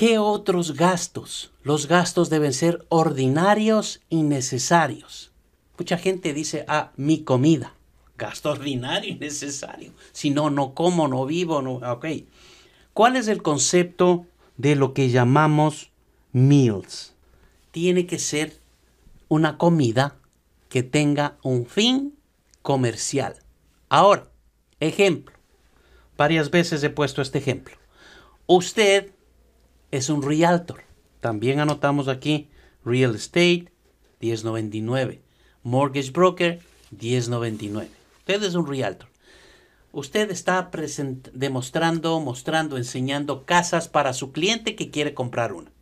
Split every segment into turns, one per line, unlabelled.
¿Qué otros gastos? Los gastos deben ser ordinarios y necesarios. Mucha gente dice, ah, mi comida. Gasto ordinario y necesario. Si no, no como, no vivo, no. Ok. ¿Cuál es el concepto de lo que llamamos meals? Tiene que ser una comida que tenga un fin comercial. Ahora, ejemplo. Varias veces he puesto este ejemplo. Usted es un realtor. También anotamos aquí real estate 1099, mortgage broker 1099. Usted es un realtor. Usted está demostrando, mostrando, enseñando casas para su cliente que quiere comprar una.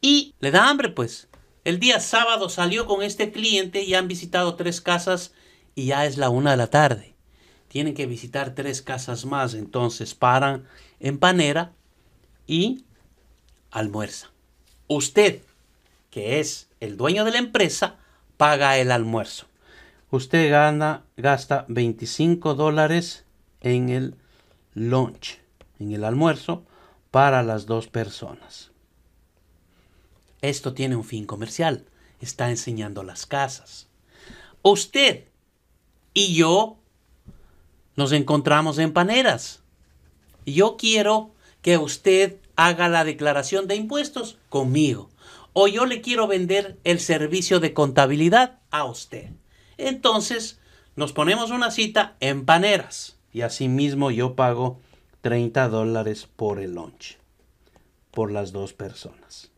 Y le da hambre, pues. El día sábado salió con este cliente y han visitado tres casas y ya es la una de la tarde. Tienen que visitar tres casas más, entonces paran en Panera y almuerza. Usted, que es el dueño de la empresa, paga el almuerzo. Usted gana, gasta 25 dólares en el lunch, en el almuerzo, para las dos personas. Esto tiene un fin comercial. Está enseñando las casas. Usted y yo nos encontramos en paneras. Yo quiero que usted haga la declaración de impuestos conmigo. O yo le quiero vender el servicio de contabilidad a usted. Entonces, nos ponemos una cita en Paneras. Y asimismo yo pago 30 dólares por el lunch. Por las dos personas.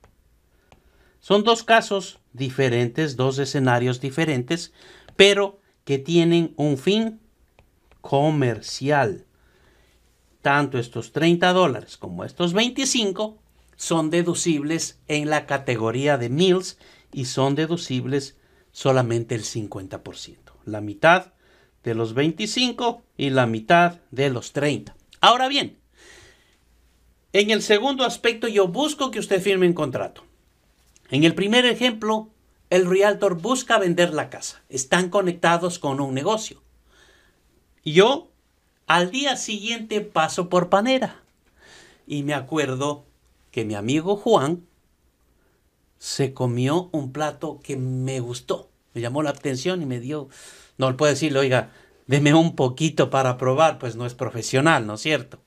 Son dos casos diferentes, dos escenarios diferentes, pero que tienen un fin comercial tanto estos 30 dólares como estos 25 son deducibles en la categoría de meals y son deducibles solamente el 50%. La mitad de los 25 y la mitad de los 30. Ahora bien, en el segundo aspecto yo busco que usted firme un contrato. En el primer ejemplo, el realtor busca vender la casa. Están conectados con un negocio. Yo al día siguiente paso por Panera y me acuerdo que mi amigo Juan se comió un plato que me gustó, me llamó la atención y me dio, no le puedo decirle, oiga, deme un poquito para probar, pues no es profesional, ¿no es cierto?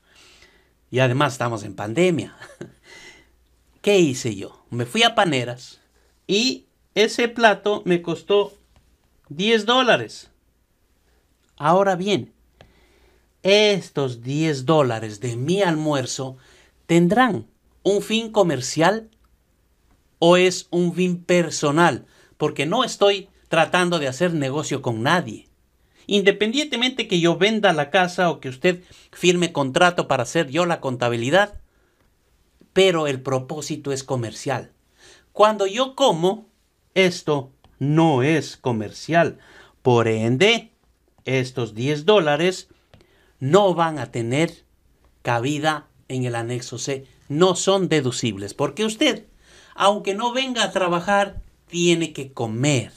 Y además estamos en pandemia. ¿Qué hice yo? Me fui a Paneras y ese plato me costó 10 dólares. Ahora bien, estos 10 dólares de mi almuerzo tendrán un fin comercial o es un fin personal, porque no estoy tratando de hacer negocio con nadie. Independientemente que yo venda la casa o que usted firme contrato para hacer yo la contabilidad, pero el propósito es comercial. Cuando yo como, esto no es comercial. Por ende, estos 10 dólares no van a tener cabida en el anexo C. No son deducibles, porque usted, aunque no venga a trabajar, tiene que comer.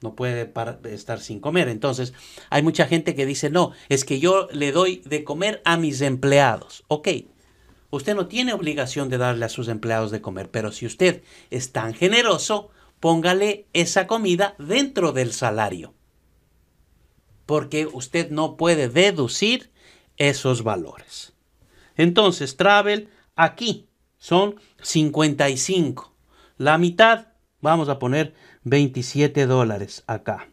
No puede estar sin comer. Entonces, hay mucha gente que dice, no, es que yo le doy de comer a mis empleados. Ok, usted no tiene obligación de darle a sus empleados de comer, pero si usted es tan generoso, póngale esa comida dentro del salario porque usted no puede deducir esos valores. Entonces, travel aquí son 55. La mitad, vamos a poner 27 dólares acá.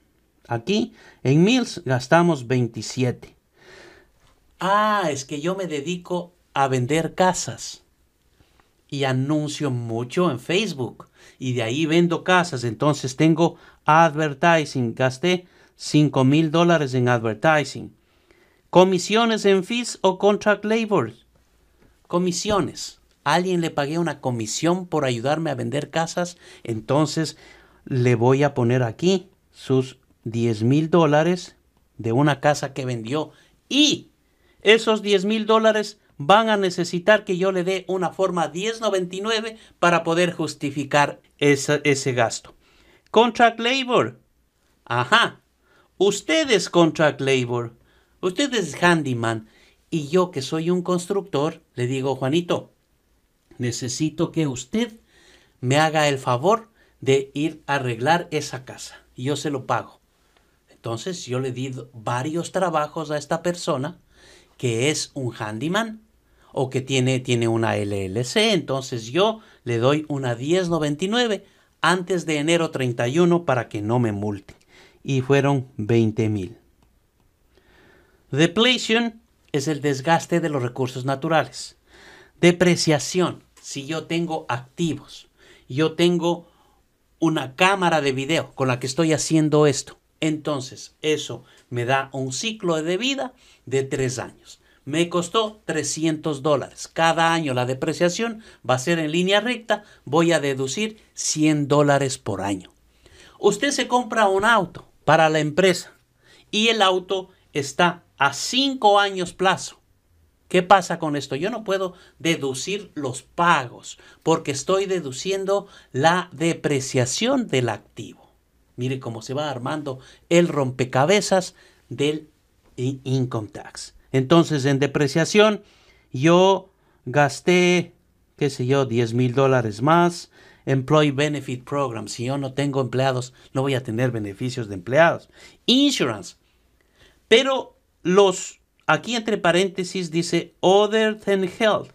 Aquí en Mills gastamos 27. Ah, es que yo me dedico a vender casas y anuncio mucho en Facebook y de ahí vendo casas. Entonces tengo advertising, gasté 5 mil dólares en advertising. Comisiones en fees o contract labor. Comisiones. alguien le pagué una comisión por ayudarme a vender casas, entonces le voy a poner aquí sus 10 mil dólares de una casa que vendió y esos 10 mil dólares van a necesitar que yo le dé una forma 1099 para poder justificar ese gasto. Contract labor. Ajá. Usted es contract labor. Usted es handyman. Y yo que soy un constructor, le digo, Juanito, necesito que usted me haga el favor de ir a arreglar esa casa. Y yo se lo pago. Entonces yo le di varios trabajos a esta persona que es un handyman o que tiene, tiene una LLC. Entonces yo le doy una 1099 antes de enero 31 para que no me multe. Y fueron 20 mil. Depletion es el desgaste de los recursos naturales. Depreciación, si yo tengo activos, yo tengo una cámara de video con la que estoy haciendo esto, entonces eso me da un ciclo de vida de tres años. Me costó 300 dólares. Cada año la depreciación va a ser en línea recta. Voy a deducir 100 dólares por año. Usted se compra un auto para la empresa y el auto está a 5 años plazo. ¿Qué pasa con esto? Yo no puedo deducir los pagos porque estoy deduciendo la depreciación del activo. Mire cómo se va armando el rompecabezas del income tax. Entonces, en depreciación, yo gasté, qué sé yo, 10 mil dólares más. Employee Benefit Program. Si yo no tengo empleados, no voy a tener beneficios de empleados. Insurance. Pero los, aquí entre paréntesis dice Other than Health.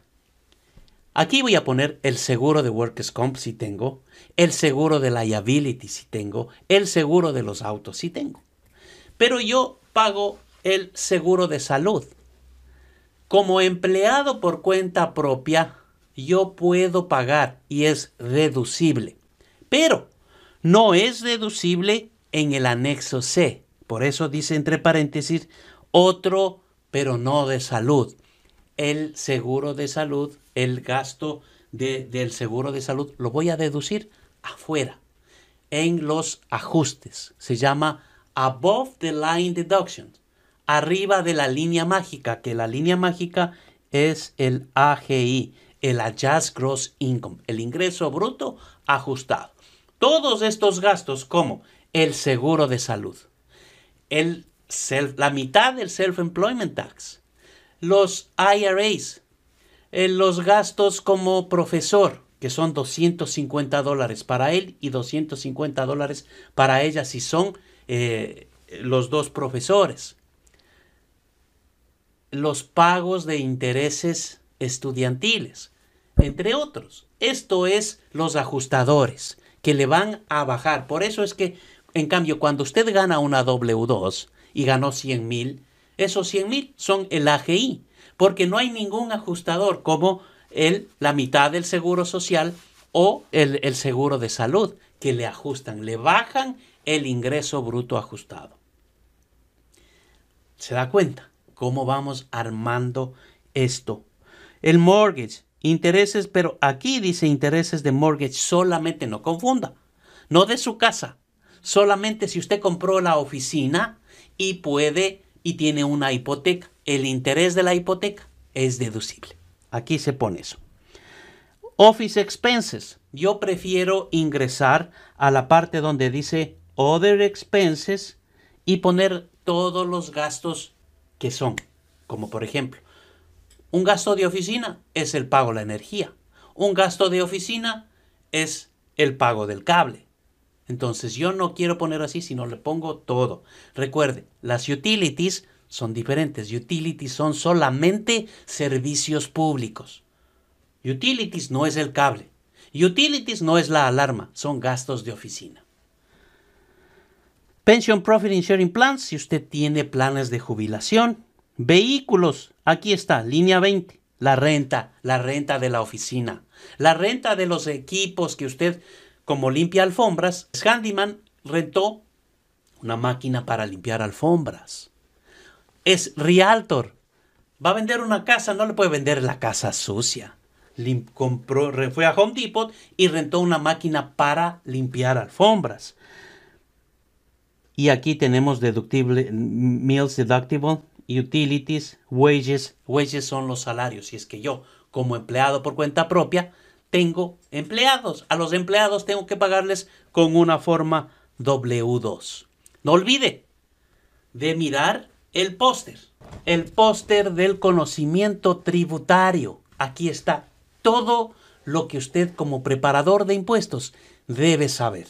Aquí voy a poner el seguro de Workers' Comp si tengo, el seguro de liability si tengo, el seguro de los autos si tengo. Pero yo pago el seguro de salud. Como empleado por cuenta propia, yo puedo pagar y es deducible. Pero no es deducible en el anexo C. Por eso dice entre paréntesis otro, pero no de salud. El seguro de salud, el gasto del seguro de salud, lo voy a deducir afuera, en los ajustes. Se llama above the line deductions arriba de la línea mágica, que la línea mágica es el AGI, el Adjust Gross Income, el ingreso bruto ajustado. Todos estos gastos como el seguro de salud, la mitad del Self-Employment Tax, los IRAs, eh, los gastos como profesor, que son 250 dólares para él y 250 dólares para ella si son eh, los dos profesores los pagos de intereses estudiantiles, entre otros. Esto es los ajustadores que le van a bajar. Por eso es que, en cambio, cuando usted gana una W2 y ganó 100 mil, esos 100 mil son el AGI, porque no hay ningún ajustador como el, la mitad del seguro social o el, el seguro de salud, que le ajustan, le bajan el ingreso bruto ajustado. ¿Se da cuenta? cómo vamos armando esto. El mortgage, intereses, pero aquí dice intereses de mortgage solamente, no confunda, no de su casa, solamente si usted compró la oficina y puede y tiene una hipoteca, el interés de la hipoteca es deducible. Aquí se pone eso. Office expenses. Yo prefiero ingresar a la parte donde dice other expenses y poner todos los gastos que son, como por ejemplo, un gasto de oficina es el pago de la energía, un gasto de oficina es el pago del cable. Entonces yo no quiero poner así, sino le pongo todo. Recuerde, las utilities son diferentes. Utilities son solamente servicios públicos. Utilities no es el cable. Utilities no es la alarma, son gastos de oficina. Pension Profit Insurance Plans, si usted tiene planes de jubilación. Vehículos, aquí está, línea 20, la renta, la renta de la oficina, la renta de los equipos que usted, como limpia alfombras, Handyman rentó una máquina para limpiar alfombras. Es Realtor. Va a vender una casa, no le puede vender la casa sucia. compró, fue a Home Depot y rentó una máquina para limpiar alfombras. Y aquí tenemos deductible, meals deductible, utilities, wages. Wages son los salarios. Y es que yo, como empleado por cuenta propia, tengo empleados. A los empleados tengo que pagarles con una forma W2. No olvide de mirar el póster. El póster del conocimiento tributario. Aquí está todo lo que usted como preparador de impuestos debe saber.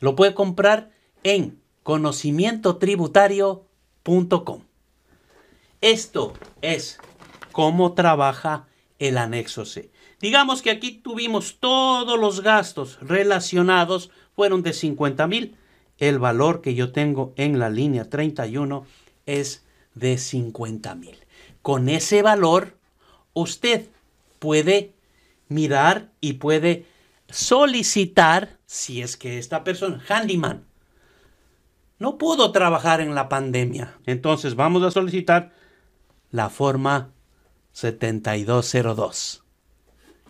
Lo puede comprar en conocimientotributario.com. Esto es cómo trabaja el anexo C. Digamos que aquí tuvimos todos los gastos relacionados, fueron de 50 mil. El valor que yo tengo en la línea 31 es de 50 mil. Con ese valor, usted puede mirar y puede solicitar, si es que esta persona, handyman, no pudo trabajar en la pandemia. Entonces vamos a solicitar la forma 7202.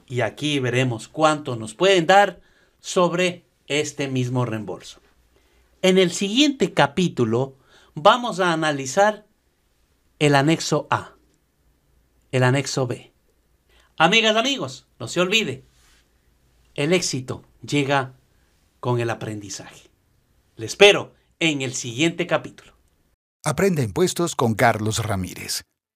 Y aquí veremos cuánto nos pueden dar sobre este mismo reembolso. En el siguiente capítulo vamos a analizar el anexo A, el anexo B Amigas, amigos, no se olvide, el éxito llega con el aprendizaje. Le espero en el siguiente capítulo.
Aprende impuestos con Carlos Ramírez,